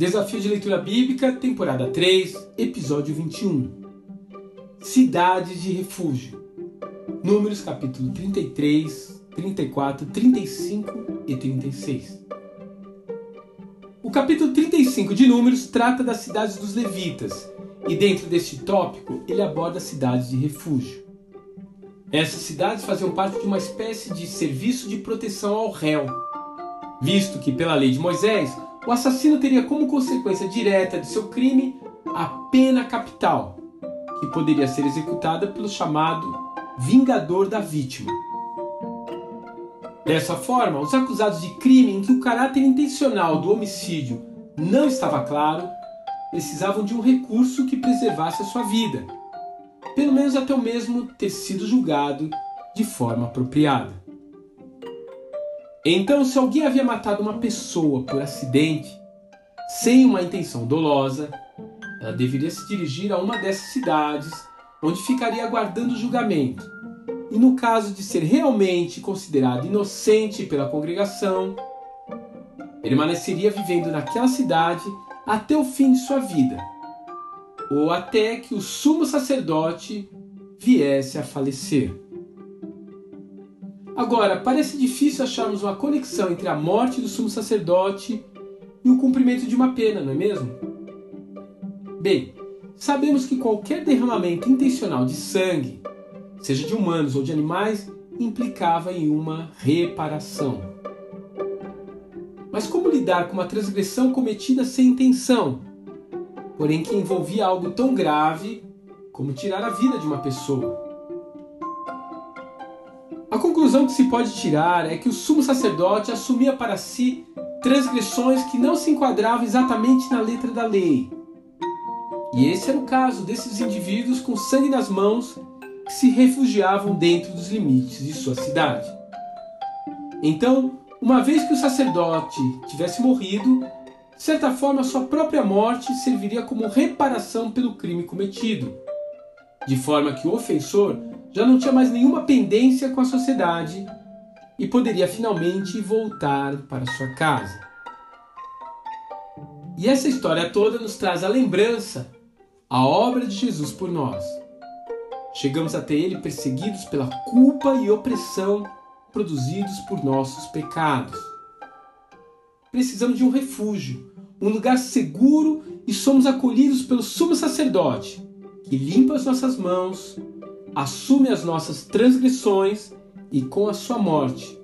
Desafio de Leitura Bíblica, temporada 3, episódio 21. Cidades de Refúgio. Números capítulo 33, 34, 35 e 36. O capítulo 35 de Números trata das cidades dos levitas, e dentro deste tópico ele aborda cidades de refúgio. Essas cidades faziam parte de uma espécie de serviço de proteção ao réu, visto que, pela lei de Moisés, o assassino teria como consequência direta de seu crime a pena capital, que poderia ser executada pelo chamado vingador da vítima. Dessa forma, os acusados de crime em que o caráter intencional do homicídio não estava claro precisavam de um recurso que preservasse a sua vida, pelo menos até o mesmo ter sido julgado de forma apropriada. Então, se alguém havia matado uma pessoa por acidente, sem uma intenção dolosa, ela deveria se dirigir a uma dessas cidades, onde ficaria aguardando o julgamento. E no caso de ser realmente considerado inocente pela congregação, permaneceria vivendo naquela cidade até o fim de sua vida, ou até que o sumo sacerdote viesse a falecer. Agora, parece difícil acharmos uma conexão entre a morte do sumo sacerdote e o cumprimento de uma pena, não é mesmo? Bem, sabemos que qualquer derramamento intencional de sangue, seja de humanos ou de animais, implicava em uma reparação. Mas como lidar com uma transgressão cometida sem intenção, porém que envolvia algo tão grave como tirar a vida de uma pessoa? Conclusão que se pode tirar é que o sumo sacerdote assumia para si transgressões que não se enquadravam exatamente na letra da lei. E esse era o caso desses indivíduos com sangue nas mãos que se refugiavam dentro dos limites de sua cidade. Então, uma vez que o sacerdote tivesse morrido, de certa forma sua própria morte serviria como reparação pelo crime cometido, de forma que o ofensor já não tinha mais nenhuma pendência com a sociedade e poderia finalmente voltar para sua casa. E essa história toda nos traz a lembrança, a obra de Jesus por nós. Chegamos até Ele perseguidos pela culpa e opressão produzidos por nossos pecados. Precisamos de um refúgio, um lugar seguro e somos acolhidos pelo sumo sacerdote, que limpa as nossas mãos, assume as nossas transgressões e, com a sua morte,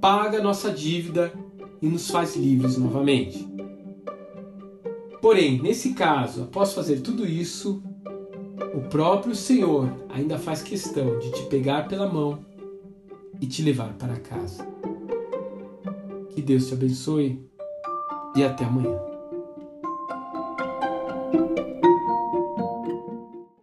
paga nossa dívida e nos faz livres novamente. Porém, nesse caso, após fazer tudo isso, o próprio Senhor ainda faz questão de te pegar pela mão e te levar para casa. Que Deus te abençoe e até amanhã.